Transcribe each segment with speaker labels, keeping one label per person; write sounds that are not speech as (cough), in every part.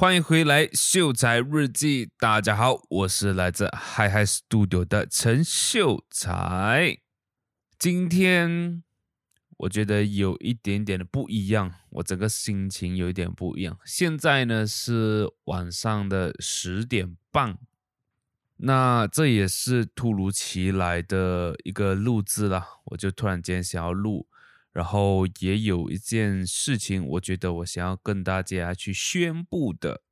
Speaker 1: 欢迎回来，秀才日记。大家好，我是来自 Hyhy Studio 的陈秀才。今天我觉得有一点点的不一样，我整个心情有一点不一样。现在呢是晚上的十点半，那这也是突如其来的一个录制了，我就突然间想要录。然后也有一件事情，我觉得我想要跟大家去宣布的，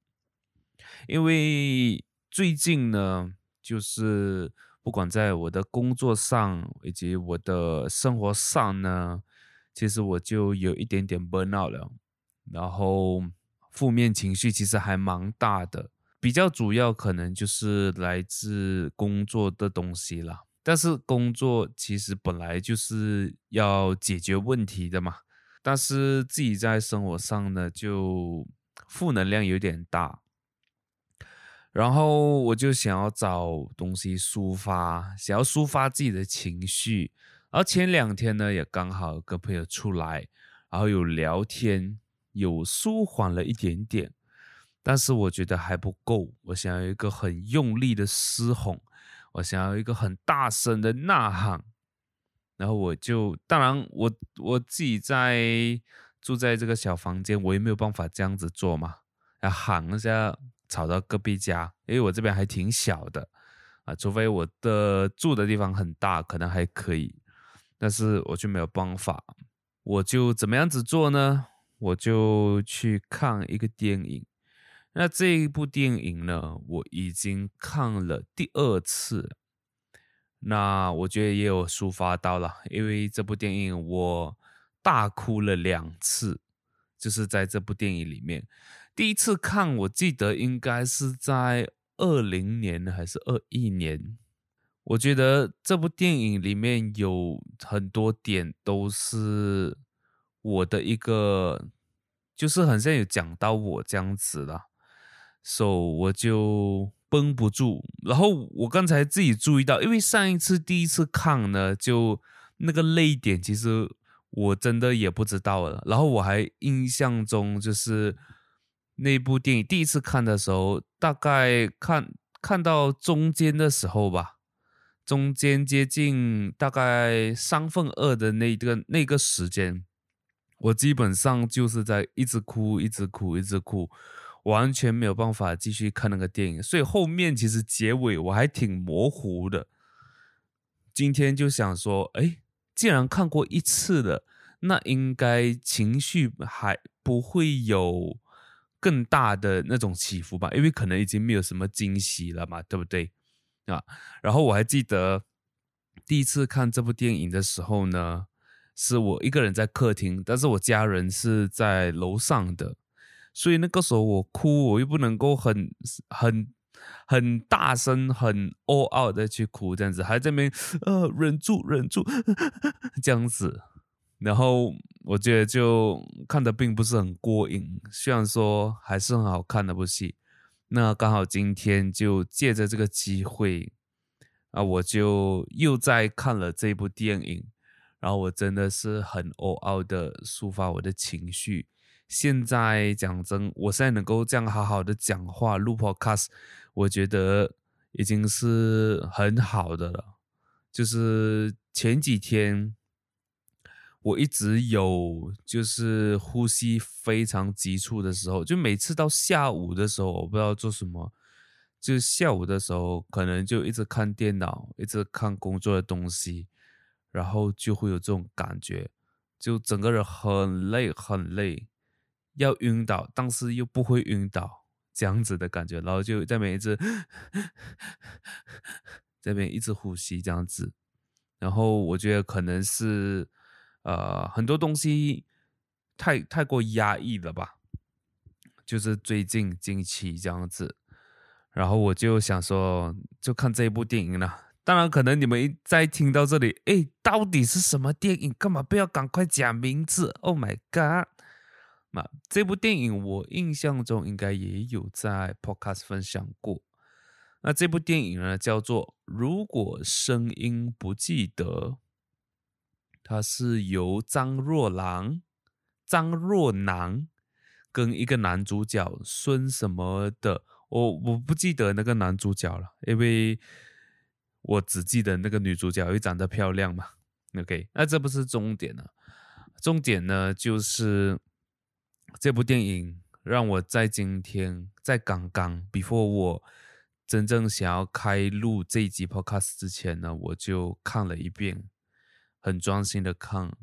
Speaker 1: 因为最近呢，就是不管在我的工作上以及我的生活上呢，其实我就有一点点 burn out 了，然后负面情绪其实还蛮大的，比较主要可能就是来自工作的东西啦。但是工作其实本来就是要解决问题的嘛，但是自己在生活上呢，就负能量有点大，然后我就想要找东西抒发，想要抒发自己的情绪。而前两天呢，也刚好跟朋友出来，然后有聊天，有舒缓了一点点，但是我觉得还不够，我想要一个很用力的嘶吼。我想要一个很大声的呐喊，然后我就当然我我自己在住在这个小房间，我也没有办法这样子做嘛，要喊一下吵到隔壁家，因为我这边还挺小的啊，除非我的住的地方很大，可能还可以，但是我就没有办法，我就怎么样子做呢？我就去看一个电影。那这一部电影呢，我已经看了第二次，那我觉得也有抒发到了，因为这部电影我大哭了两次，就是在这部电影里面，第一次看我记得应该是在二零年还是二一年，我觉得这部电影里面有很多点都是我的一个，就是好像有讲到我这样子了。手、我就绷不住，然后我刚才自己注意到，因为上一次第一次看呢，就那个泪点，其实我真的也不知道了。然后我还印象中就是那部电影第一次看的时候，大概看看到中间的时候吧，中间接近大概三分二的那个那个时间，我基本上就是在一直哭，一直哭，一直哭。完全没有办法继续看那个电影，所以后面其实结尾我还挺模糊的。今天就想说，哎，既然看过一次了，那应该情绪还不会有更大的那种起伏吧？因为可能已经没有什么惊喜了嘛，对不对？啊，然后我还记得第一次看这部电影的时候呢，是我一个人在客厅，但是我家人是在楼上的。所以那个时候我哭，我又不能够很很很大声、很 all out 的去哭，这样子还在那边呃忍住忍住 (laughs) 这样子，然后我觉得就看的并不是很过瘾。虽然说还是很好看的部戏，那刚好今天就借着这个机会啊，我就又再看了这部电影，然后我真的是很 all out 的抒发我的情绪。现在讲真，我现在能够这样好好的讲话录 podcast，我觉得已经是很好的了。就是前几天我一直有就是呼吸非常急促的时候，就每次到下午的时候，我不知道做什么，就下午的时候可能就一直看电脑，一直看工作的东西，然后就会有这种感觉，就整个人很累很累。要晕倒，但是又不会晕倒，这样子的感觉，然后就在那边一直在那边一直呼吸这样子，然后我觉得可能是呃很多东西太太过压抑了吧，就是最近近期这样子，然后我就想说就看这一部电影了。当然，可能你们在听到这里，诶，到底是什么电影？干嘛不要赶快讲名字？Oh my god！这部电影我印象中应该也有在 Podcast 分享过。那这部电影呢，叫做《如果声音不记得》，它是由张若兰、张若楠跟一个男主角孙什么的，我我不记得那个男主角了，因为我只记得那个女主角因为长得漂亮嘛。OK，那这不是重点啊，重点呢就是这部电影让我在今天，在刚刚 before 我真正想要开录这一集 podcast 之前呢，我就看了一遍，很专心的看，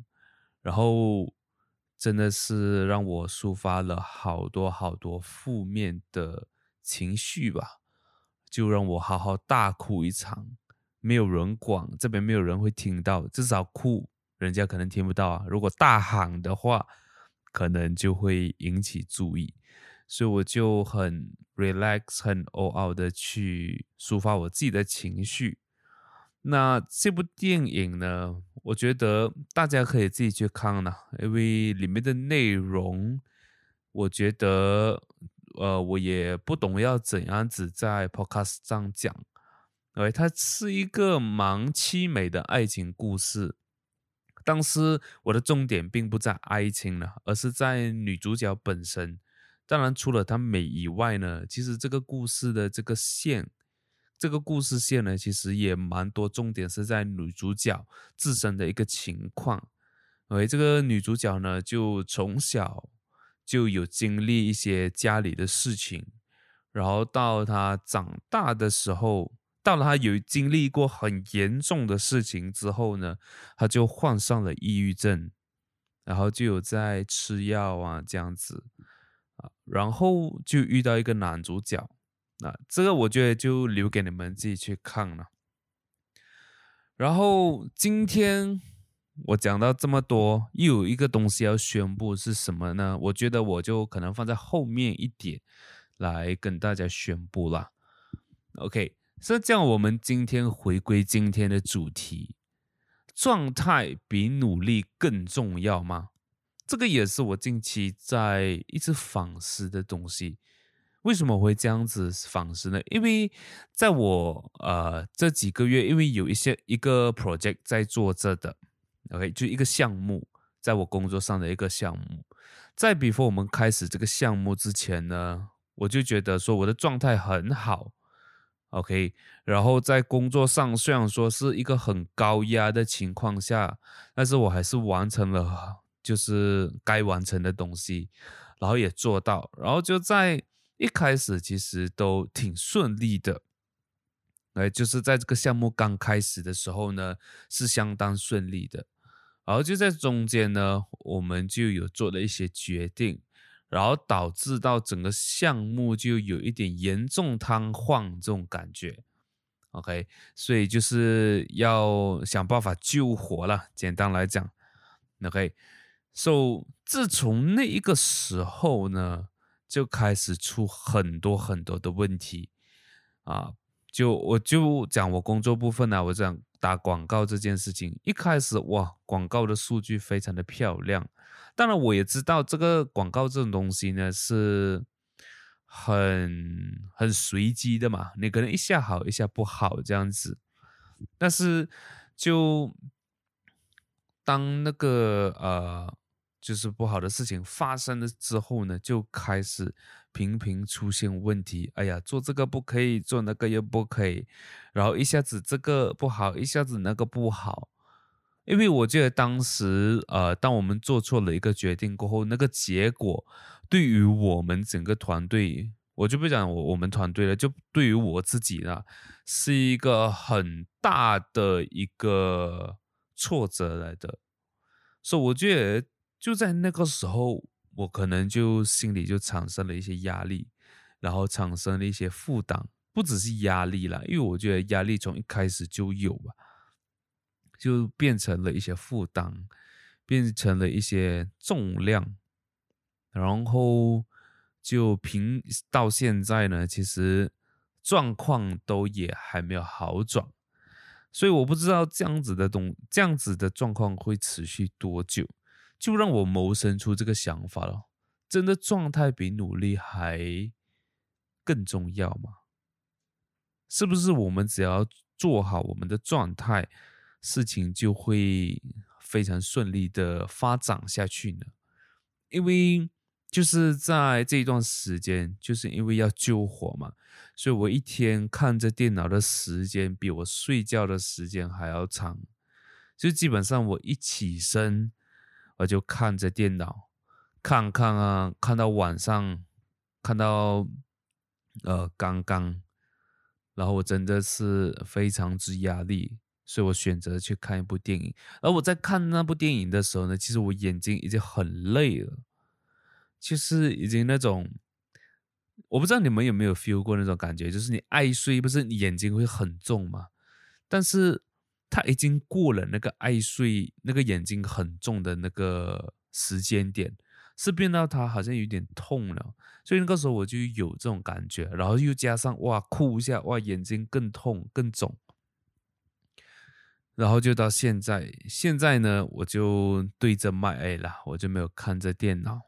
Speaker 1: 然后。真的是让我抒发了好多好多负面的情绪吧，就让我好好大哭一场，没有人管，这边没有人会听到，至少哭人家可能听不到啊。如果大喊的话，可能就会引起注意，所以我就很 relax、很 all out 的去抒发我自己的情绪。那这部电影呢，我觉得大家可以自己去看了，因为里面的内容，我觉得，呃，我也不懂要怎样子在 podcast 上讲。哎，它是一个蛮凄美的爱情故事，但是我的重点并不在爱情了，而是在女主角本身。当然，除了她美以外呢，其实这个故事的这个线。这个故事线呢，其实也蛮多重点是在女主角自身的一个情况。而这个女主角呢，就从小就有经历一些家里的事情，然后到她长大的时候，到了他有经历过很严重的事情之后呢，他就患上了抑郁症，然后就有在吃药啊这样子啊，然后就遇到一个男主角。那这个我觉得就留给你们自己去看了。然后今天我讲到这么多，又有一个东西要宣布是什么呢？我觉得我就可能放在后面一点来跟大家宣布啦。OK，所以这样我们今天回归今天的主题：状态比努力更重要吗？这个也是我近期在一直反思的东西。为什么会这样子反思呢？因为在我呃这几个月，因为有一些一个 project 在做着的，OK，就一个项目，在我工作上的一个项目。在 before 我们开始这个项目之前呢，我就觉得说我的状态很好，OK，然后在工作上虽然说是一个很高压的情况下，但是我还是完成了就是该完成的东西，然后也做到，然后就在。一开始其实都挺顺利的，哎，就是在这个项目刚开始的时候呢，是相当顺利的。然后就在中间呢，我们就有做了一些决定，然后导致到整个项目就有一点严重瘫痪这种感觉。OK，所以就是要想办法救活了。简单来讲，OK，So 自从那一个时候呢。就开始出很多很多的问题啊！就我就讲我工作部分呢、啊，我讲打广告这件事情，一开始哇，广告的数据非常的漂亮。当然，我也知道这个广告这种东西呢是很很随机的嘛，你可能一下好一下不好这样子。但是就当那个呃。就是不好的事情发生了之后呢，就开始频频出现问题。哎呀，做这个不可以，做那个又不可以，然后一下子这个不好，一下子那个不好。因为我记得当时，呃，当我们做错了一个决定过后，那个结果对于我们整个团队，我就不讲我我们团队了，就对于我自己呢，是一个很大的一个挫折来的。所以我觉得。就在那个时候，我可能就心里就产生了一些压力，然后产生了一些负担，不只是压力啦，因为我觉得压力从一开始就有吧，就变成了一些负担，变成了一些重量，然后就平到现在呢，其实状况都也还没有好转，所以我不知道这样子的东，这样子的状况会持续多久。就让我萌生出这个想法了，真的状态比努力还更重要吗？是不是我们只要做好我们的状态，事情就会非常顺利的发展下去呢？因为就是在这一段时间，就是因为要救火嘛，所以我一天看着电脑的时间比我睡觉的时间还要长。就基本上我一起身，我就看着电脑，看看啊，看到晚上，看到呃刚刚，然后我真的是非常之压力，所以我选择去看一部电影。而我在看那部电影的时候呢，其实我眼睛已经很累了，就是已经那种，我不知道你们有没有 feel 过那种感觉，就是你爱睡，不是你眼睛会很重吗？但是。他已经过了那个爱睡、那个眼睛很重的那个时间点，是变到他好像有点痛了，所以那个时候我就有这种感觉，然后又加上哇哭一下，哇眼睛更痛更肿，然后就到现在，现在呢我就对着麦 A 了，我就没有看着电脑，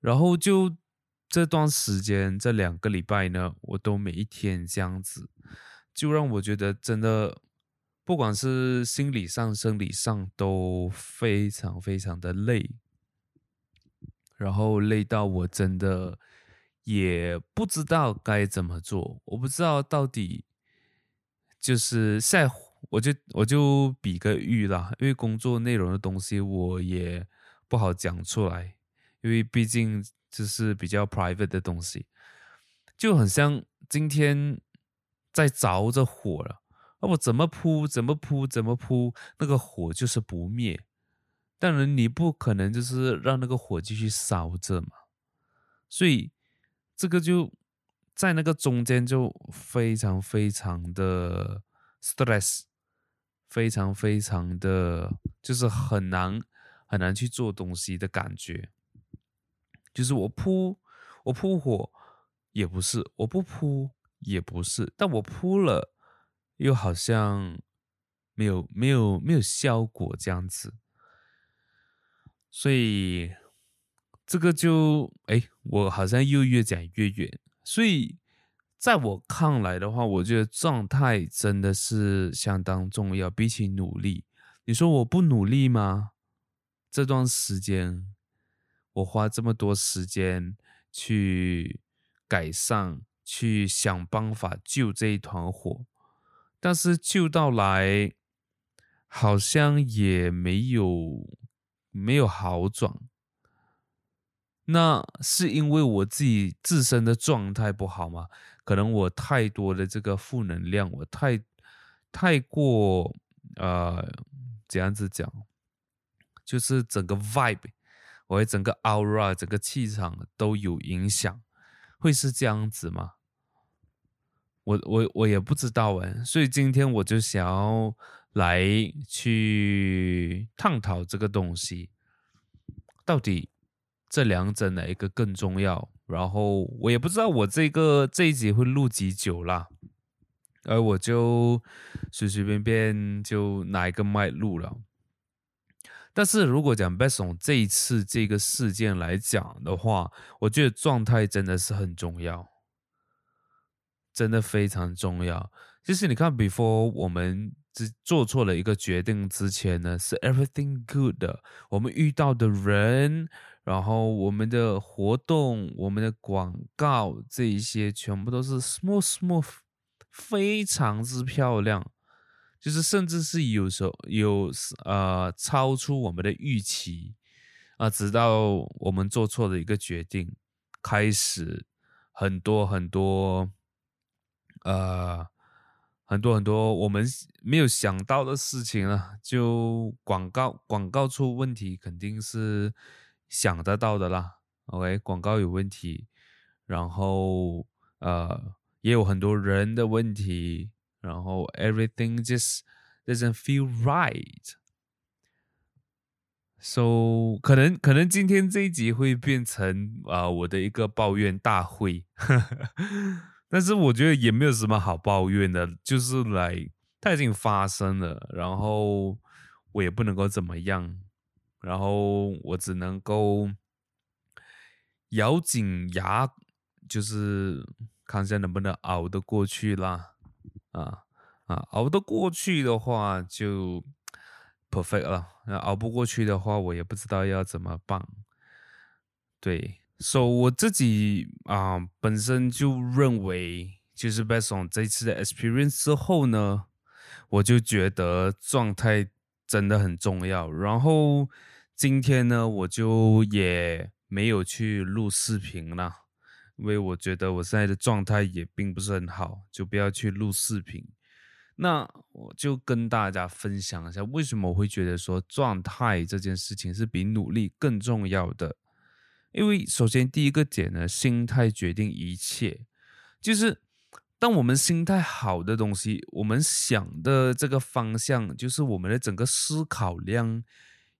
Speaker 1: 然后就这段时间这两个礼拜呢，我都每一天这样子，就让我觉得真的。不管是心理上、生理上都非常非常的累，然后累到我真的也不知道该怎么做。我不知道到底就是在，我就我就比个喻啦，因为工作内容的东西我也不好讲出来，因为毕竟这是比较 private 的东西，就很像今天在着着火了。那我怎么扑，怎么扑，怎么扑，那个火就是不灭。当然，你不可能就是让那个火继续烧着嘛。所以，这个就在那个中间就非常非常的 stress，非常非常的就是很难很难去做东西的感觉。就是我扑，我扑火也不是，我不扑也不是，但我扑了。又好像没有没有没有效果这样子，所以这个就哎，我好像又越讲越远。所以在我看来的话，我觉得状态真的是相当重要，比起努力。你说我不努力吗？这段时间我花这么多时间去改善，去想办法救这一团火。但是救到来，好像也没有没有好转。那是因为我自己自身的状态不好吗？可能我太多的这个负能量，我太太过呃，怎样子讲，就是整个 vibe，我整个 aura，整个气场都有影响，会是这样子吗？我我我也不知道哎，所以今天我就想要来去探讨这个东西，到底这两者哪一个更重要？然后我也不知道我这个这一集会录几久啦，而我就随随便便就拿一个麦录了。但是如果讲 based on 这一次这个事件来讲的话，我觉得状态真的是很重要。真的非常重要。就是你看，before 我们做错了一个决定之前呢，是 everything good。我们遇到的人，然后我们的活动、我们的广告，这一些全部都是 smooth smooth，非常之漂亮。就是甚至是有时候有呃超出我们的预期啊、直到我们做错了一个决定，开始很多很多。呃，很多很多我们没有想到的事情啊，就广告广告出问题，肯定是想得到的啦。OK，广告有问题，然后呃也有很多人的问题，然后 everything just doesn't feel right。So 可能可能今天这一集会变成啊、我的一个抱怨大会。呵 (laughs) 呵但是我觉得也没有什么好抱怨的，就是来，它已经发生了，然后我也不能够怎么样，然后我只能够咬紧牙，就是看一下能不能熬得过去啦，啊啊，熬得过去的话就 perfect 了，那熬不过去的话，我也不知道要怎么办。对，so, 我自己啊、本身就认为，就是 based on 这次的 experience 之后呢，我就觉得状态真的很重要。然后今天呢，我就也没有去录视频了，因为我觉得我现在的状态也并不是很好，就不要去录视频。那我就跟大家分享一下，为什么我会觉得说状态这件事情是比努力更重要的。因为首先第一个点呢，心态决定一切，就是当我们心态好的东西，我们想的这个方向，就是我们的整个思考量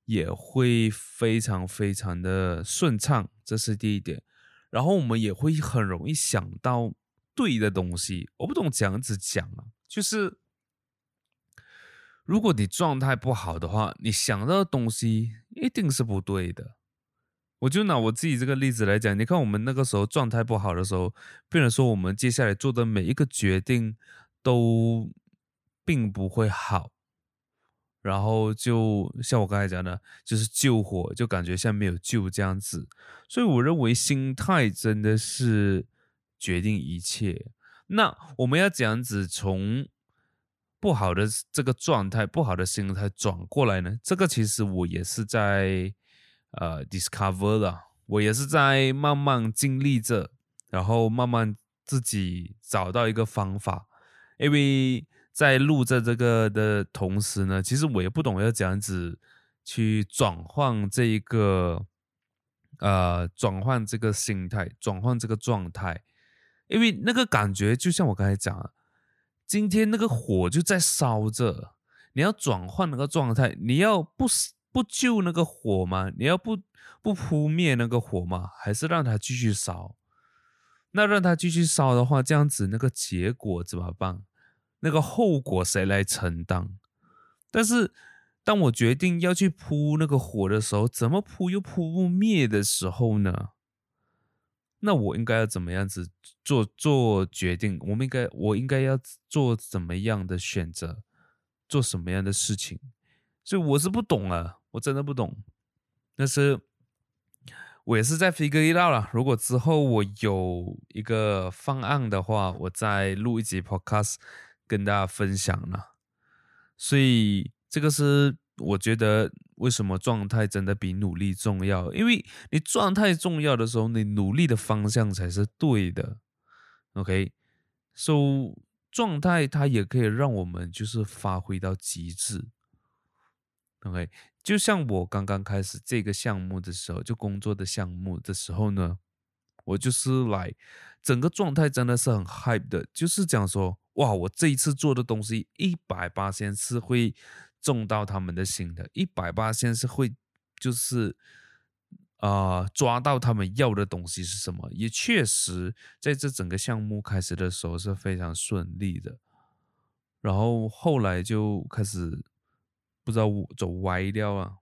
Speaker 1: 也会非常非常的顺畅，这是第一点。然后我们也会很容易想到对的东西。我不懂这样子讲啊，就是。如果你状态不好的话，你想到的东西一定是不对的。我就拿我自己这个例子来讲，你看我们那个时候状态不好的时候，变成说我们接下来做的每一个决定都并不会好，然后就像我刚才讲的，就是救火就感觉像没有救这样子。所以我认为心态真的是决定一切。那我们要这样子从。不好的这个状态，不好的心态转过来呢？这个其实我也是在呃 discover 了，我也是在慢慢经历着，然后慢慢自己找到一个方法。因为在录着这个的同时呢，其实我也不懂要怎样子去转换这一个呃转换这个心态，转换这个状态，因为那个感觉就像我刚才讲。今天那个火就在烧着，你要转换那个状态，你要不不救那个火吗？你要不不扑灭那个火吗？还是让它继续烧？那让它继续烧的话，这样子那个结果怎么办？那个后果谁来承担？但是当我决定要去扑那个火的时候，怎么扑又扑不灭的时候呢？那我应该要怎么样子做做决定？我们应该，我应该要做怎么样的选择？做什么样的事情？所以我是不懂啊，我真的不懂。但是我也是在 figure it out 了。如果之后我有一个方案的话，我再录一集 podcast 跟大家分享了。所以这个是。我觉得为什么状态真的比努力重要？因为你状态重要的时候，你努力的方向才是对的。OK，so 状态它也可以让我们就是发挥到极致。OK，就像我刚刚开始这个项目的时候，就工作的项目的时候呢，我就是来整个状态真的是很 hype 的，就是讲说，哇，我这一次做的东西一百八千次会。中到他们的心的，一百八千是会，就是啊、抓到他们要的东西是什么？也确实在这整个项目开始的时候是非常顺利的，然后后来就开始不知道走歪掉啊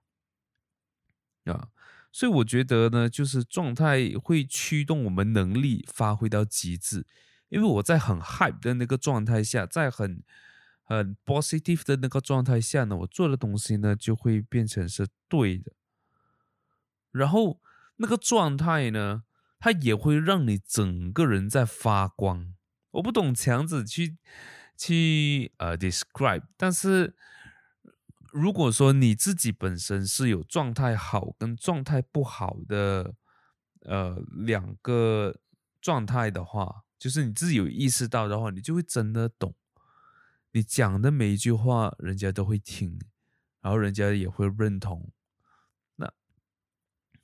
Speaker 1: 啊，所以我觉得呢，就是状态会驱动我们能力发挥到极致，因为我在很 hype 的那个状态下，在很。很 positive 的那个状态下呢，我做的东西呢就会变成是对的，然后那个状态呢，它也会让你整个人在发光。我不懂强子去去呃 describe，但是如果说你自己本身是有状态好跟状态不好的呃两个状态的话，就是你自己有意识到的话，你就会真的懂。你讲的每一句话，人家都会听，然后人家也会认同。那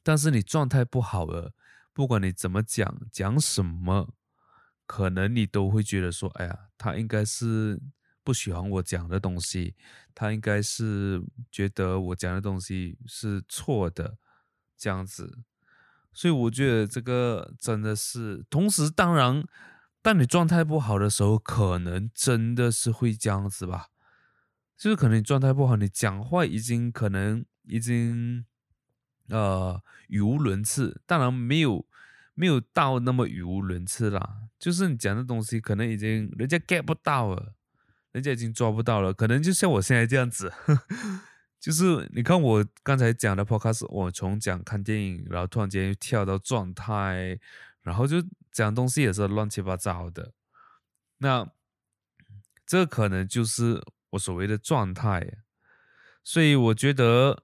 Speaker 1: 但是你状态不好了，不管你怎么讲，讲什么，可能你都会觉得说：“哎呀，他应该是不喜欢我讲的东西，他应该是觉得我讲的东西是错的，这样子。”所以我觉得这个真的是，同时当然。当你状态不好的时候，可能真的是会这样子吧，就是可能你状态不好，你讲话已经可能已经呃语无伦次，当然没有没有到那么语无伦次啦，就是你讲的东西可能已经人家 get 不到了，人家已经抓不到了，可能就像我现在这样子，(laughs) 就是你看我刚才讲的 podcast，我从讲看电影，然后突然间又跳到状态，然后就讲东西也是乱七八糟的。那这可能就是我所谓的状态。所以我觉得，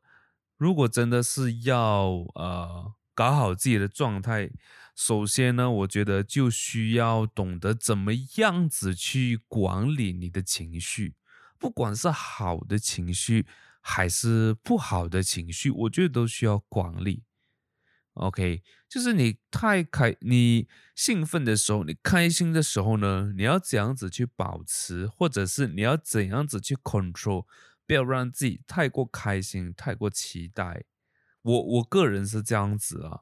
Speaker 1: 如果真的是要呃搞好自己的状态，首先呢，我觉得就需要懂得怎么样子去管理你的情绪，不管是好的情绪还是不好的情绪，我觉得都需要管理。OK，就是你太开，你兴奋的时候，你开心的时候呢，你要怎样子去保持，或者是你要怎样子去 control。不要让自己太过开心，太过期待。我我个人是这样子啊，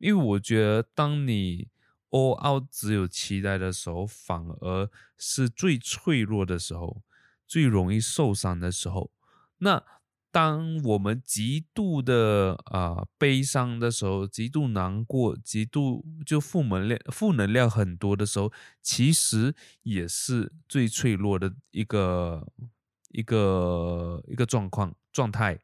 Speaker 1: 因为我觉得当你 all out 只有期待的时候，反而是最脆弱的时候，最容易受伤的时候。那当我们极度的啊、悲伤的时候，极度难过，极度就负能量负能量很多的时候，其实也是最脆弱的一个。一个一个状况状态，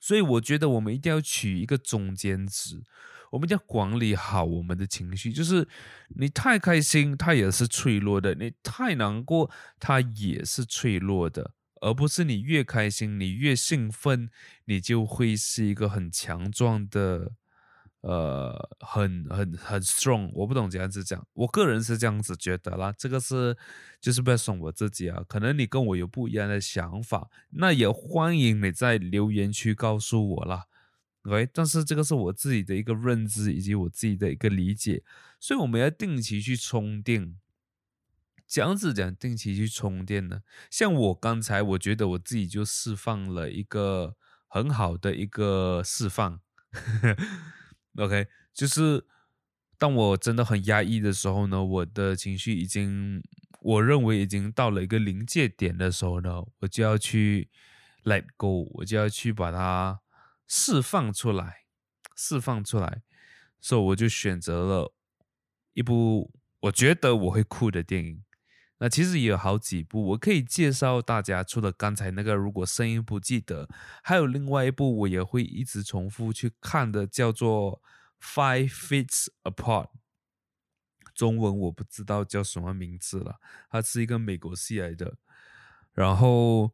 Speaker 1: 所以我觉得我们一定要取一个中间值，我们一定要管理好我们的情绪。就是你太开心，它也是脆弱的；你太难过，它也是脆弱的。而不是你越开心，你越兴奋，你就会是一个很强壮的。呃，很很很 strong，我不懂怎样子讲，我个人是这样子觉得啦。这个是就是不要损我自己啊，可能你跟我有不一样的想法，那也欢迎你在留言区告诉我啦。OK，但是这个是我自己的一个认知以及我自己的一个理解，所以我们要定期去充电。这样子讲，定期去充电呢，像我刚才，我觉得我自己就释放了一个很好的一个释放。OK，就是当我真的很压抑的时候呢，我的情绪已经，我认为已经到了一个临界点的时候呢，我就要去 let go，我就要去把它释放出来，释放出来，所以我就选择了一部我觉得我会哭的电影。那其实也有好几部，我可以介绍大家。除了刚才那个，如果声音不记得，还有另外一部我也会一直重复去看的，叫做《Five Feet Apart》。中文我不知道叫什么名字了，它是一个美国戏来的。然后，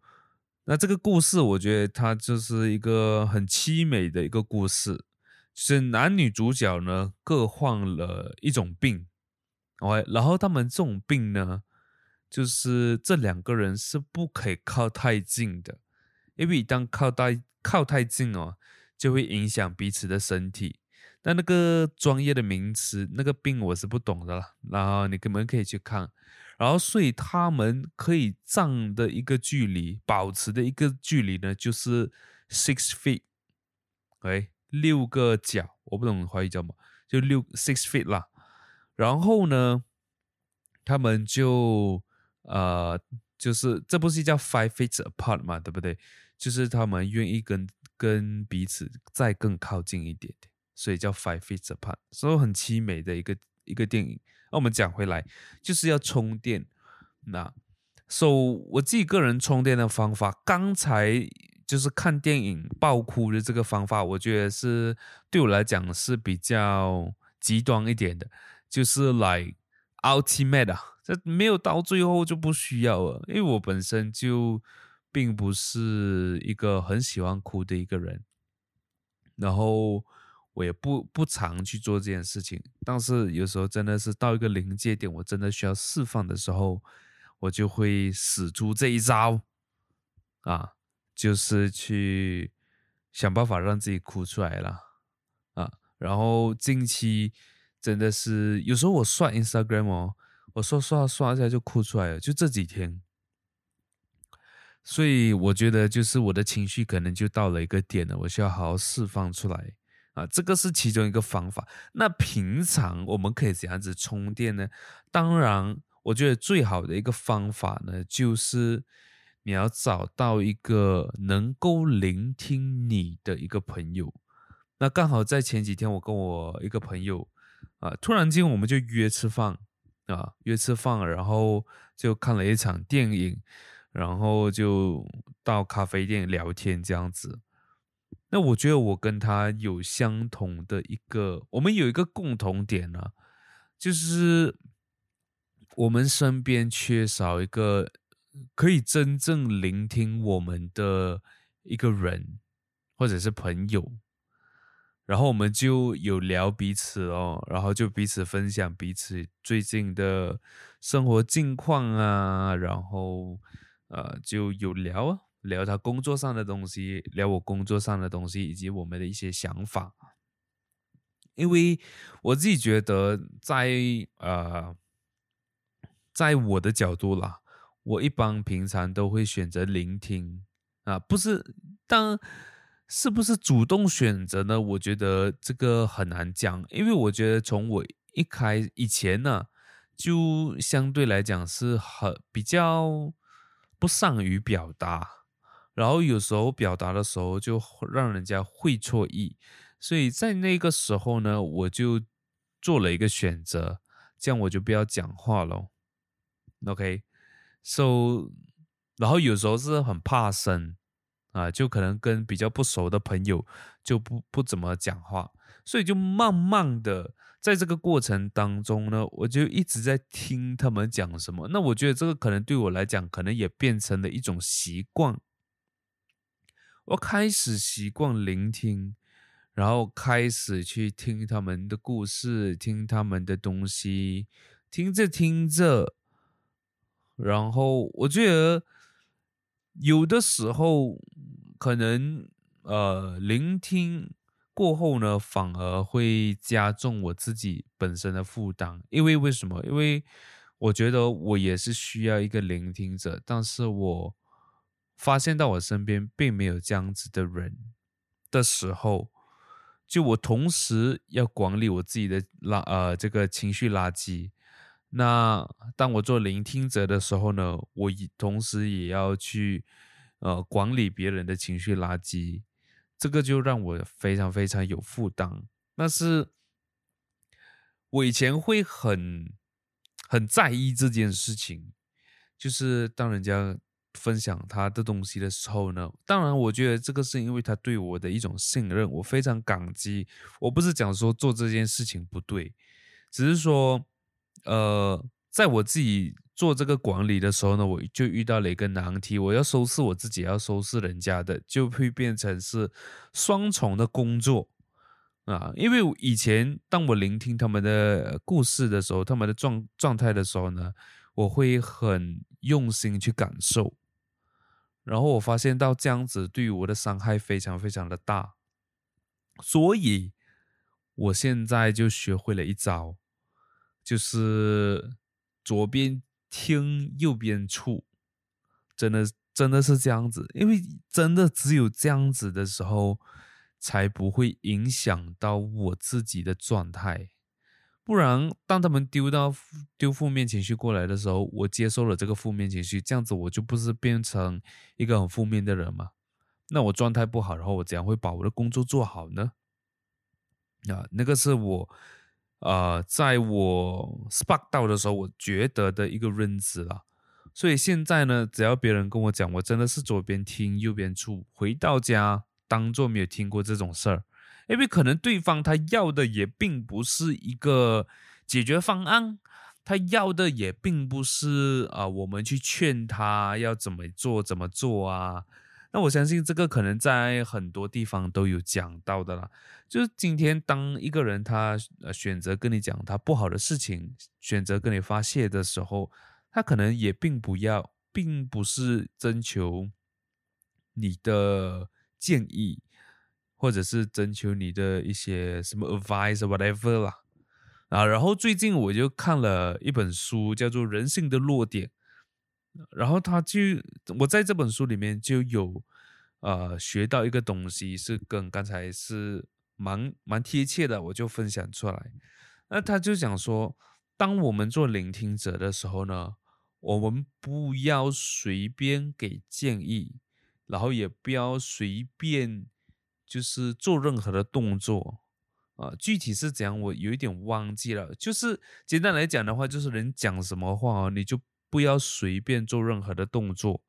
Speaker 1: 那这个故事我觉得它就是一个很凄美的一个故事，是男女主角呢各患了一种病，OK，然后他们这种病呢。就是这两个人是不可以靠太近的，因为当靠太靠太近哦，就会影响彼此的身体。那那个专业的名词，那个病我是不懂的了。然后你根本可以去看。然后所以他们可以站的一个距离，保持的一个距离呢，就是 six feet，哎，六个脚，我不懂华语叫什么，就六 six feet 啦。然后呢，他们就。呃，就是这部戏叫 Five Feet Apart 嘛，对不对？就是他们愿意跟跟彼此再更靠近一点点，所以叫 Five Feet Apart，所以很凄美的一个一个电影。那我们讲回来，就是要充电。那，so 我自己个人充电的方法，刚才就是看电影爆哭的这个方法，我觉得是对我来讲是比较极端一点的，就是来 Ultimate 啊。这没有到最后就不需要了，因为我本身就并不是一个很喜欢哭的一个人，然后我也不不常去做这件事情。但是有时候真的是到一个临界点，我真的需要释放的时候，我就会使出这一招啊，就是去想办法让自己哭出来了啊。然后近期真的是有时候我刷 Instagram 哦。我刷刷刷一下就哭出来了，就这几天，所以我觉得就是我的情绪可能就到了一个点了，我需要好好释放出来啊，这个是其中一个方法。那平常我们可以怎样子充电呢？当然，我觉得最好的一个方法呢，就是你要找到一个能够聆听你的一个朋友。那刚好在前几天，我跟我一个朋友啊，突然间我们就约吃饭。啊，约吃饭，然后就看了一场电影，然后就到咖啡店聊天这样子。那我觉得我跟他有相同的一个，我们有一个共同点呢、啊，就是我们身边缺少一个可以真正聆听我们的一个人，或者是朋友。然后我们就有聊彼此哦，然后就彼此分享彼此最近的生活近况啊，然后呃就有聊啊。聊他工作上的东西，聊我工作上的东西，以及我们的一些想法。因为我自己觉得在，在呃，在我的角度啦，我一般平常都会选择聆听啊，不是，当是不是主动选择呢？我觉得这个很难讲，因为我觉得从我一开以前呢，就相对来讲是很比较不善于表达。然后有时候表达的时候就让人家会错意，所以在那个时候呢，我就做了一个选择，这样我就不要讲话了。OK，so，然后有时候是很怕生啊，就可能跟比较不熟的朋友就不不怎么讲话，所以就慢慢的在这个过程当中呢，我就一直在听他们讲什么。那我觉得这个可能对我来讲，可能也变成了一种习惯。我开始习惯聆听，然后开始去听他们的故事，听他们的东西，听着听着，然后我觉得有的时候可能呃，聆听过后呢，反而会加重我自己本身的负担，因为为什么？因为我觉得我也是需要一个聆听者，但是我。发现到我身边并没有这样子的人的时候，就我同时要管理我自己的垃呃这个情绪垃圾。那当我做聆听者的时候呢，我同时也要去呃管理别人的情绪垃圾，这个就让我非常非常有负担。但是我以前会很很在意这件事情，就是当人家。分享他的东西的时候呢，当然，我觉得这个是因为他对我的一种信任，我非常感激。我不是讲说做这件事情不对，只是说，呃，在我自己做这个管理的时候呢，我就遇到了一个难题，我要收拾我自己，要收拾人家的，就会变成是双重的工作啊。因为以前当我聆听他们的故事的时候，他们的状状态的时候呢，我会很用心去感受。然后我发现到这样子对于我的伤害非常非常的大，所以我现在就学会了一招，就是左边听右边处，真的真的是这样子，因为真的只有这样子的时候，才不会影响到我自己的状态。不然，当他们丢到丢负面情绪过来的时候，我接受了这个负面情绪，这样子我就不是变成一个很负面的人吗？那我状态不好，然后我怎样会把我的工作做好呢？啊，那个是我，呃，在我 spark 到的时候，我觉得的一个认知了。所以现在呢，只要别人跟我讲，我真的是左边听右边触，回到家当做没有听过这种事儿。因为可能对方他要的也并不是一个解决方案，他要的也并不是啊、我们去劝他要怎么做怎么做啊。那我相信这个可能在很多地方都有讲到的啦。就是今天当一个人他选择跟你讲他不好的事情，选择跟你发泄的时候，他可能也并不要，并不是征求你的建议。或者是征求你的一些什么 advice whatever 啦，啊，然后最近我就看了一本书，叫做《人性的弱点》，然后他就我在这本书里面就有呃学到一个东西，是跟刚才是蛮蛮贴切的，我就分享出来。那他就讲说，当我们做聆听者的时候呢，我们不要随便给建议，然后也不要随便。就是做任何的动作啊，具体是怎样，我有一点忘记了。就是简单来讲的话，就是人讲什么话，你就不要随便做任何的动作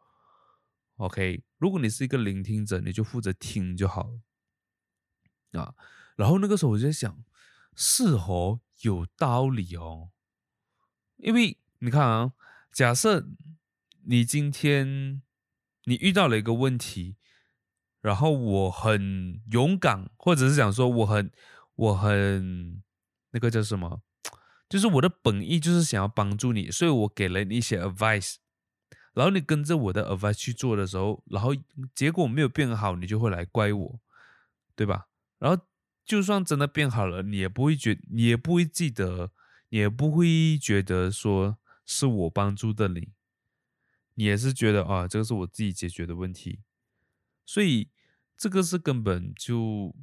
Speaker 1: OK，如果你是一个聆听者，你就负责听就好啊。然后那个时候我就在想，是哦，有道理哦。因为你看啊，假设你今天你遇到了一个问题，然后我很勇敢，或者是讲说我很我很那个叫什么？就是我的本意就是想要帮助你，所以我给了你一些 advice，然后你跟着我的 advice 去做的时候，然后结果没有变好，你就会来怪我，对吧？然后就算真的变好了，你也不会觉，你也不会记得，你也不会觉得说是我帮助的你，你也是觉得啊，这个是我自己解决的问题，所以这个是根本就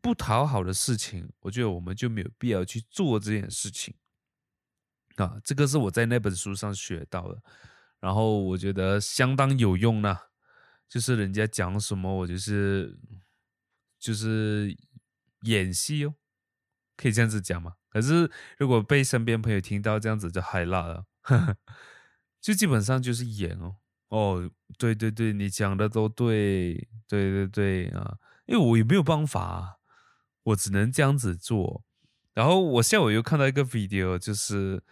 Speaker 1: 不讨好的事情，我觉得我们就没有必要去做这件事情。啊，这个是我在那本书上学到的，然后我觉得相当有用呢。就是人家讲什么，我就是就是演戏哦，可以这样子讲吗？可是如果被身边朋友听到这样子，就嗨辣了，呵呵，就基本上就是演哦。哦，对对对，你讲的都对，对对对啊，因为我也没有办法，我只能这样子做。然后我下午又看到一个 video，就是，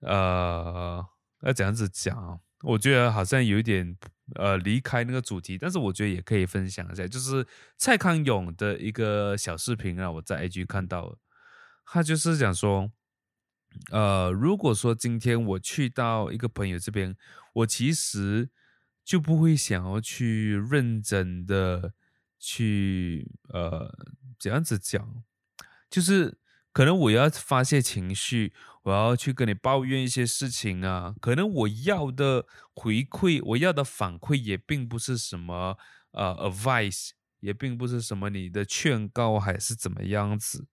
Speaker 1: 呃，要这样子讲，我觉得好像有一点呃离开那个主题，但是我觉得也可以分享一下，就是蔡康永的一个小视频啊，我在 IG 看到，他就是讲说，呃，如果说今天我去到一个朋友这边，我其实就不会想要去认真的去呃这样子讲。就是可能我要发泄情绪，我要去跟你抱怨一些事情啊。可能我要的回馈，我要的反馈也并不是什么呃 advice，也并不是什么你的劝告还是怎么样子。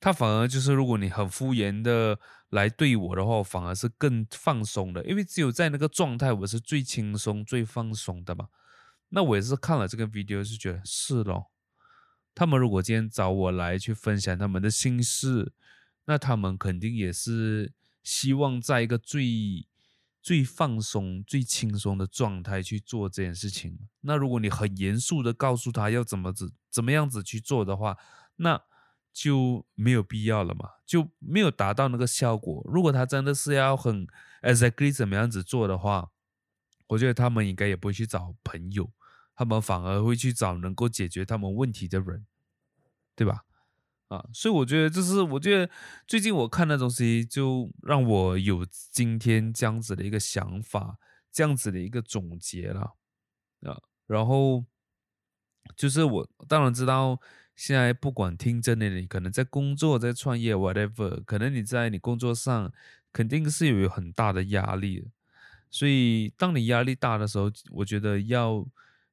Speaker 1: 他反而就是，如果你很敷衍的来对我的话，我反而是更放松的，因为只有在那个状态，我是最轻松、最放松的嘛。那我也是看了这个 video，是觉得是咯。他们如果今天找我来去分享他们的心事，那他们肯定也是希望在一个最最放松、最轻松的状态去做这件事情。那如果你很严肃的告诉他要怎么子、怎么样子去做的话，那就没有必要了嘛，就没有达到那个效果。如果他真的是要很 exactly 怎么样子做的话，我觉得他们应该也不会去找朋友。他们反而会去找能够解决他们问题的人，对吧？啊，所以我觉得就是我觉得最近我看的东西，就让我有今天这样子的一个想法，这样子的一个总结了啊。然后就是我当然知道，现在不管听真的你，可能在工作、在创业，whatever，可能你在你工作上肯定是有很大的压力。所以当你压力大的时候，我觉得要。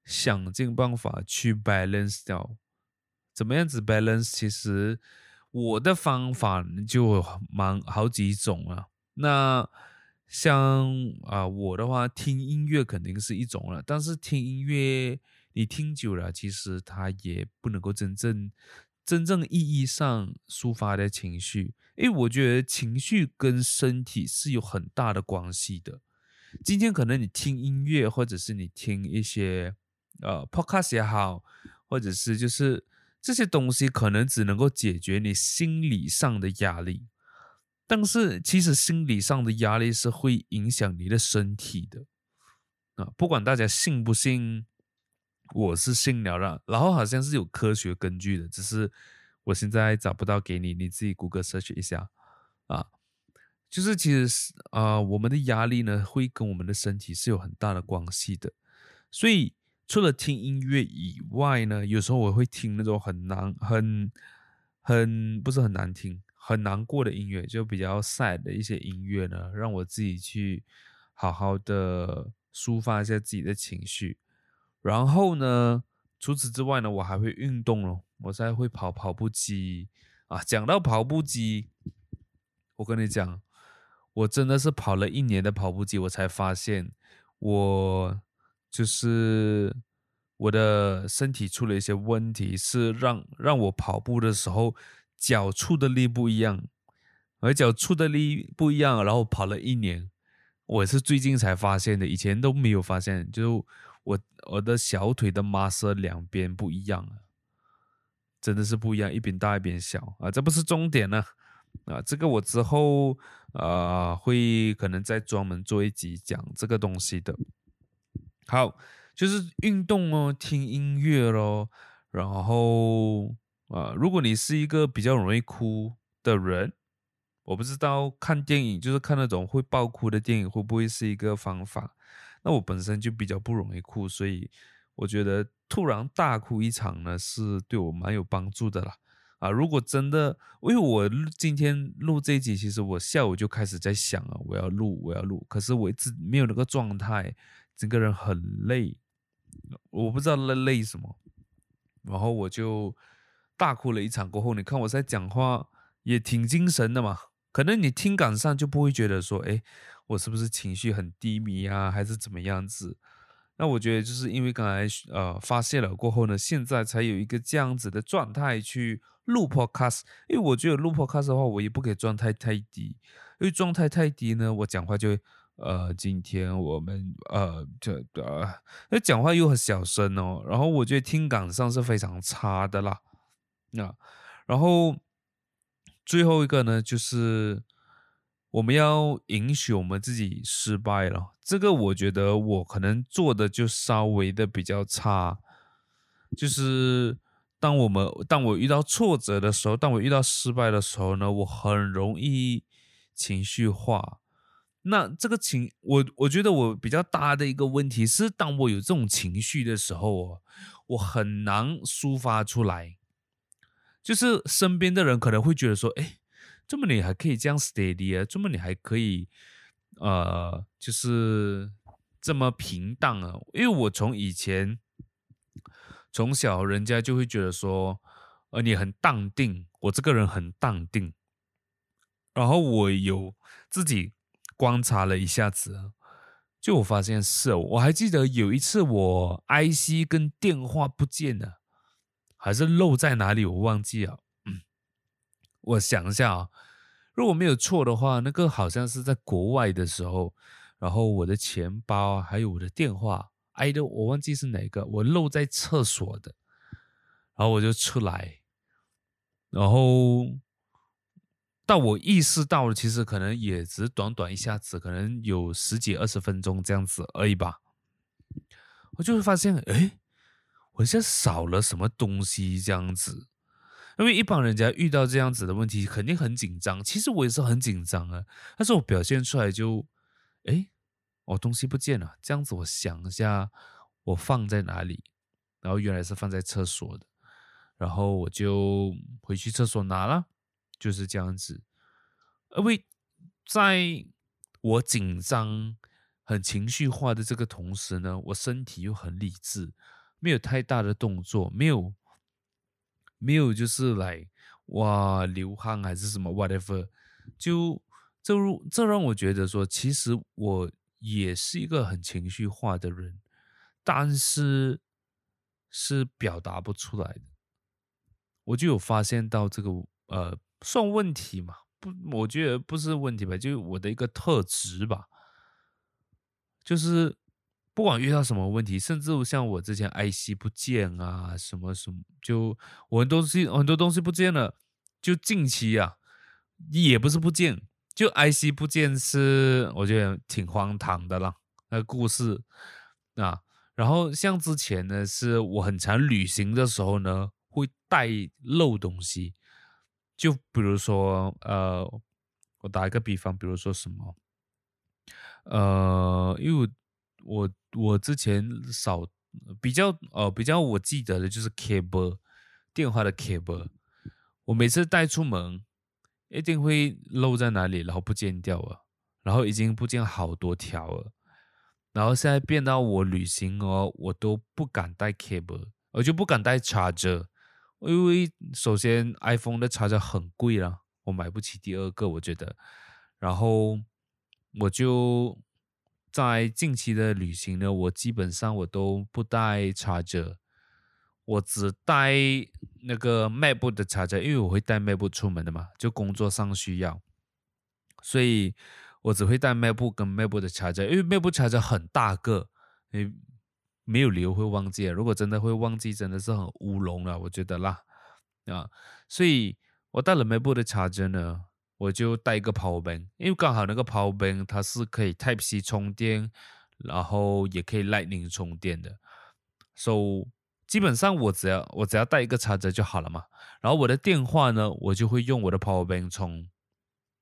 Speaker 1: 想尽办法去 balance 掉，怎么样子 balance？其实我的方法就蛮好几种啊。那像啊，我的话听音乐肯定是一种了，但是听音乐你听久了，其实它也不能够真正真正意义上抒发的情绪，因为我觉得情绪跟身体是有很大的关系的。今天可能你听音乐，或者是你听一些。呃，podcast 也好，或者是就是这些东西，可能只能够解决你心理上的压力，但是其实心理上的压力是会影响你的身体的啊。不管大家信不信，我是信了啦，然后好像是有科学根据的，只是我现在找不到给你，你自己谷歌 search 一下啊。就是其实是啊，我们的压力呢，会跟我们的身体是有很大的关系的，所以。除了听音乐以外呢，有时候我会听那种很难、很、很不是很难听、很难过的音乐，就比较 sad 的一些音乐呢，让我自己去好好的抒发一下自己的情绪。然后呢，除此之外呢，我还会运动咯，我现在会跑跑步机啊。讲到跑步机，我跟你讲，我真的是跑了一年的跑步机，我才发现我。就是我的身体出了一些问题，是让让我跑步的时候脚触的力不一样，而脚触的力不一样，然后跑了一年，我是最近才发现的，以前都没有发现，就我我的小腿的 muscle 两边不一样，真的是不一样，一边大一边小啊，这不是重点呢，啊，这个我之后啊会可能再专门做一集讲这个东西的。好，就是运动哦，听音乐咯，然后啊，如果你是一个比较容易哭的人。我不知道看电影，就是看那种会爆哭的电影，会不会是一个方法？那我本身就比较不容易哭，所以我觉得突然大哭一场呢，是对我蛮有帮助的啦。啊，如果真的，因为我今天录这集，其实我下午就开始在想啊，我要录，我要录，可是我一直没有那个状态，整个人很累，我不知道累累什么，然后我就大哭了一场过后，你看我在讲话也挺精神的嘛。可能你听感上就不会觉得说，哎，我是不是情绪很低迷啊，还是怎么样子？那我觉得就是因为刚才呃发泄了过后呢，现在才有一个这样子的状态去录 podcast。因为我觉得录 podcast 的话，我也不可以状态太低，因为状态太低呢，我讲话就呃，今天我们呃，这呃，那讲话又很小声哦，然后我觉得听感上是非常差的啦。那然后。最后一个呢，就是我们要允许我们自己失败了。这个我觉得我可能做的就稍微的比较差。就是当我们当我遇到挫折的时候，当我遇到失败的时候呢，我很容易情绪化。那这个情，我我觉得我比较大的一个问题是，当我有这种情绪的时候哦，我很难抒发出来。就是身边的人可能会觉得说，哎，这么你还可以这样 steady 啊？这么你还可以，呃，就是这么平淡啊？因为我从以前从小，人家就会觉得说，呃，你很淡定，我这个人很淡定。然后我有自己观察了一下子，就我发现是，我还记得有一次我 IC 跟电话不见了。还是漏在哪里？我忘记了。我想一下啊，如果没有错的话，那个好像是在国外的时候，然后我的钱包还有我的电话，哎的，我忘记是哪个，我漏在厕所的，然后我就出来，然后到我意识到了，其实可能也只短短一下子，可能有十几二十分钟这样子而已吧，我就会发现，哎。我好像少了什么东西这样子，因为一般人家遇到这样子的问题，肯定很紧张。其实我也是很紧张啊，但是我表现出来就，诶，我东西不见了。这样子，我想一下，我放在哪里？然后原来是放在厕所的，然后我就回去厕所拿了，就是这样子。因为在我紧张、很情绪化的这个同时呢，我身体又很理智。没有太大的动作，没有，没有，就是来哇流汗还是什么 whatever，就这这让我觉得说，其实我也是一个很情绪化的人，但是是表达不出来的。我就有发现到这个呃，算问题嘛？不，我觉得不是问题吧，就是我的一个特质吧，就是。不管遇到什么问题，甚至像我之前 IC 不见啊，什么什么，就我很多东西很多东西不见了，就近期啊，也不是不见，就 IC 不见是我觉得挺荒唐的啦，那个故事啊。然后像之前呢，是我很常旅行的时候呢，会带漏东西，就比如说呃，我打一个比方，比如说什么，呃，因为我。我之前少比较呃比较我记得的就是 cable 电话的 cable，我每次带出门一定会漏在哪里，然后不见掉了，然后已经不见好多条了，然后现在变到我旅行哦，我都不敢带 cable，我就不敢带 charger，因为首先 iPhone 的插着很贵啦，我买不起第二个，我觉得，然后我就。在近期的旅行呢，我基本上我都不带插着，我只带那个 MacBook 的插着，因为我会带 MacBook 出门的嘛，就工作上需要，所以我只会带 MacBook 跟 MacBook 的插着因为 MacBook charger 很大个，诶，没有理由会忘记。如果真的会忘记，真的是很乌龙了，我觉得啦，啊，所以我带了每部的 charger 呢，我就带一个 Power Bank，因为刚好那个 Power Bank 它是可以 Type C 充电，然后也可以 Lightning 充电的，so 基本上我只要我只要带一个 charger 就好了嘛。然后我的电话呢，我就会用我的 Power Bank 充。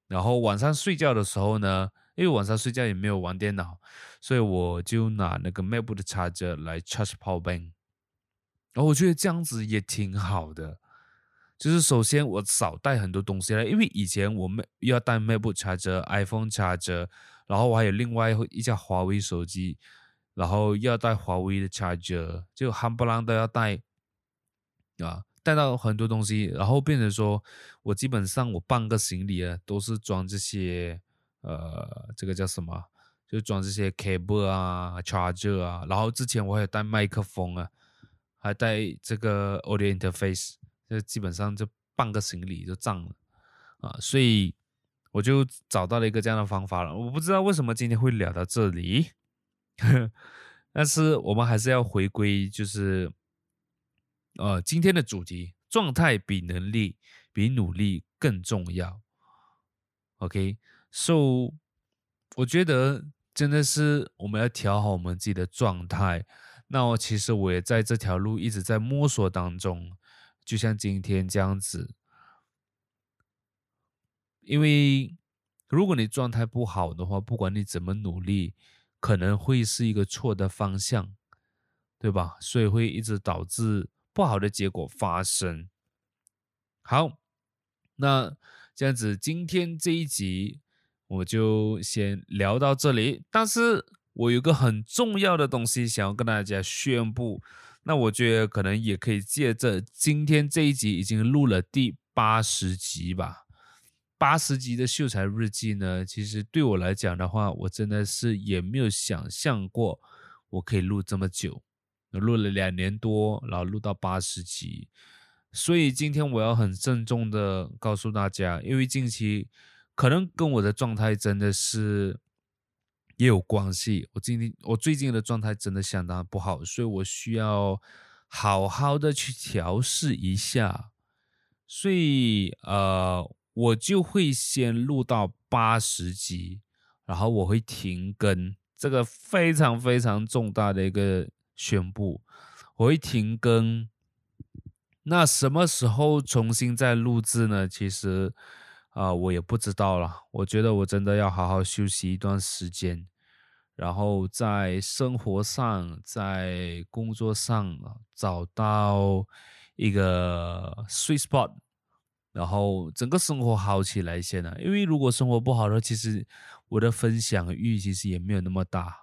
Speaker 1: 然后晚上睡觉的时候呢，因为晚上睡觉也没有玩电脑，所以我就拿那个 MacBook 的 charger 来 charge Power Bank。然后我觉得这样子也挺好的，就是首先我少带很多东西来，因为以前我们要带 MacBook charger、iPhone charger，然后我还有另外一架华为手机，然后要带华为的 charger，就夯不啷都要带啊。带到很多东西，然后变成说，我基本上我半个行李啊都是装这些，呃，这个叫什么？就装这些 cable 啊、charger 啊。然后之前我还有带麦克风啊，还带这个 audio interface，就基本上就半个行李就占了啊。所以我就找到了一个这样的方法了。我不知道为什么今天会聊到这里，(laughs) 但是我们还是要回归，就是。呃，今天的主题，状态比能力比努力更重要。OK、So，我觉得真的是我们要调好我们自己的状态。那我其实我也在这条路一直在摸索当中，就像今天这样子。因为如果你状态不好的话，不管你怎么努力，可能会是一个错的方向，对吧？所以会一直导致。不好的结果发生。好，那这样子，今天这一集我就先聊到这里。但是我有个很重要的东西想要跟大家宣布，那我觉得可能也可以借着今天这一集已经录了第八十集吧。八十集的秀才日记呢，其实对我来讲的话，我真的是也没有想象过我可以录这么久。录了两年多，然后录到八十集，所以今天我要很郑重的告诉大家，因为近期可能跟我的状态真的是也有关系。我今天我最近的状态真的相当不好，所以我需要好好的去调试一下。所以呃，我就会先录到八十集，然后我会停更，这个非常非常重大的一个。宣布我会停更，那什么时候重新再录制呢？其实啊、我也不知道了。我觉得我真的要好好休息一段时间，然后在生活上、在工作上找到一个 sweet spot，然后整个生活好起来先呢。因为如果生活不好的话，其实我的分享欲其实也没有那么大，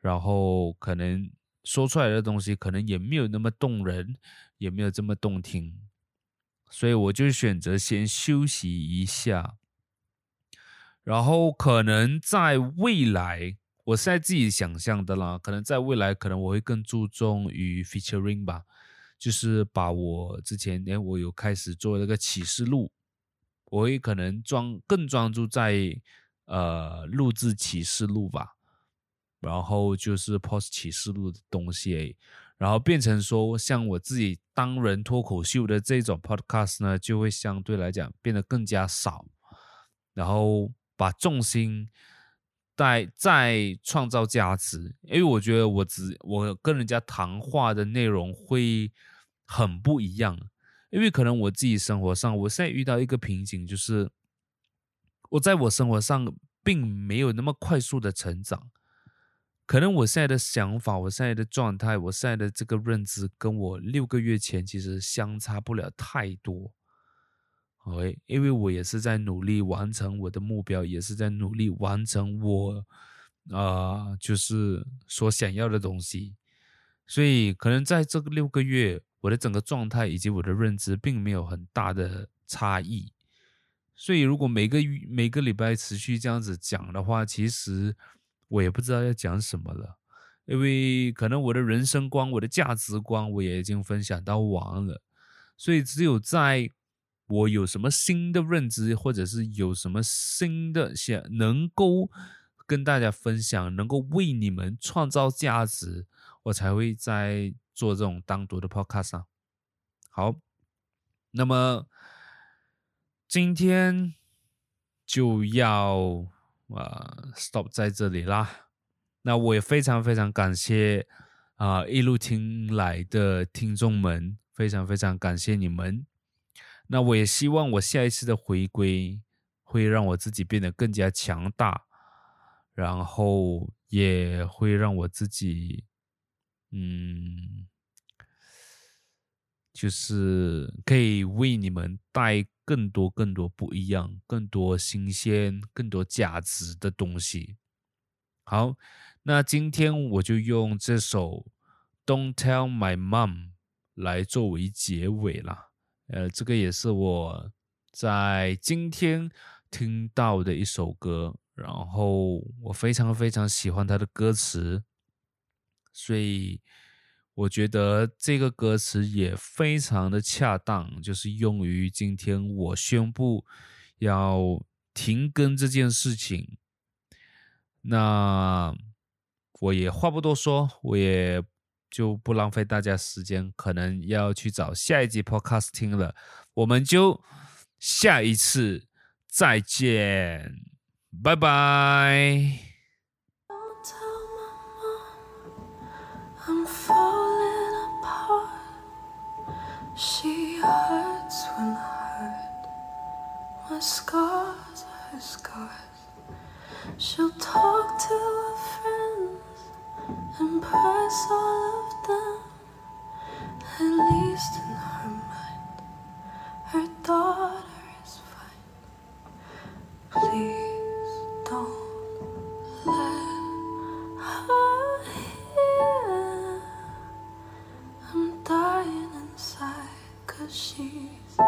Speaker 1: 然后可能。说出来的东西可能也没有那么动人，也没有这么动听，所以我就选择先休息一下。然后可能在未来，我现在自己想象的啦，可能在未来，可能我会更注重于 featuring 吧，就是把我之前，诶，我有开始做那个启示录，我会可能专更专注在呃录制启示录吧。然后就是 post 启示录的东西，然后变成说像我自己当人脱口秀的这种 podcast 呢，就会相对来讲变得更加少，然后把重心带在创造价值，因为我觉得我只我跟人家谈话的内容会很不一样，因为可能我自己生活上，我现在遇到一个瓶颈，就是我在我生活上并没有那么快速的成长。可能我现在的想法，我现在的状态，我现在的这个认知，跟我六个月前其实相差不了太多。OK，因为我也是在努力完成我的目标，也是在努力完成我啊、呃，就是所想要的东西。所以，可能在这个六个月，我的整个状态以及我的认知，并没有很大的差异。所以，如果每个每个礼拜持续这样子讲的话，其实。我也不知道要讲什么了，因为可能我的人生观、我的价值观，我也已经分享到完了，所以只有在
Speaker 2: 我有什么新的认知，或者是有什么新的想能够跟大家分享，能够为你们创造价值，我才会在做这种单独的 podcast。好，那么今天就要啊、stop 在这里啦。那我也非常非常感谢啊、一路听来的听众们，非常非常感谢你们。那我也希望我下一次的回归会让我自己变得更加强大，然后也会让我自己，嗯，就是可以为你们带更多更多不一样、更多新鲜、更多价值的东西。好，那今天我就用这首《Don't Tell My Mom》来作为结尾了。呃，这个也是我在今天听到的一首歌，然后我非常非常喜欢它的歌词，所以我觉得这个歌词也非常的恰当，就是用于今天我宣布要停更这件事情。那我也话不多说，我也。就不浪费大家时间，可能要去找下一集 podcast 听了，我们就下一次再见，拜拜。She hurts when hurt. My scars are her scars. She'll talk to her friends and press all of them. At least in her mind, her daughter is fine. Please don't let her hear. I'm dying she's the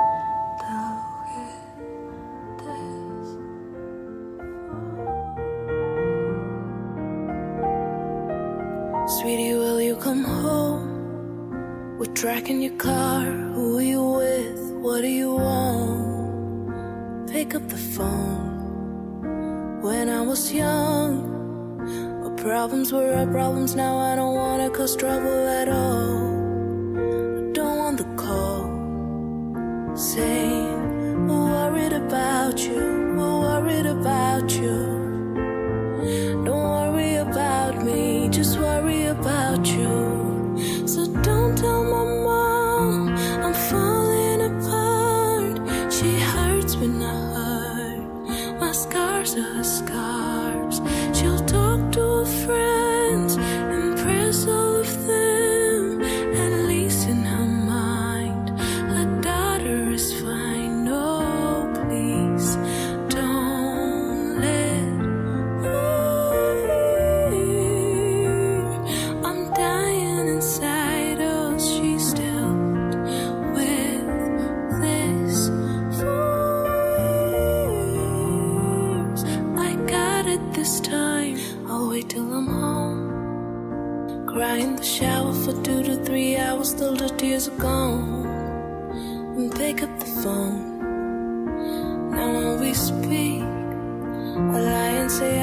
Speaker 2: Sweetie, will you come home? We're tracking your car. Who are you with? What do you want? Pick up the phone. When I was young, our problems were our problems. Now I don't wanna cause trouble at all.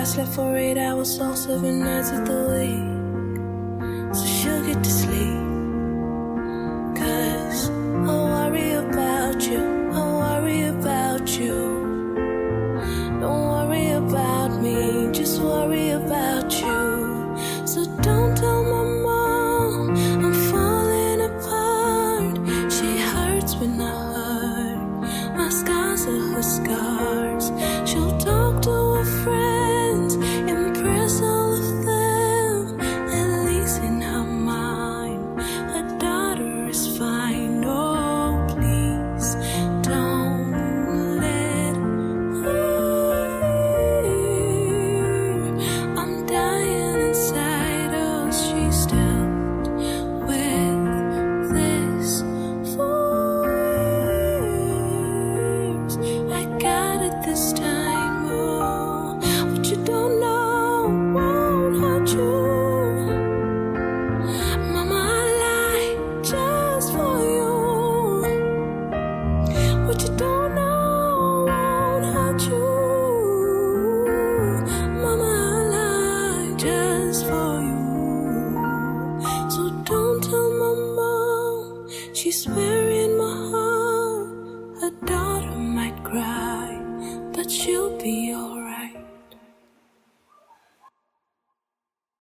Speaker 3: Slept for eight hours all seven nights of the week. So she'll get to sleep.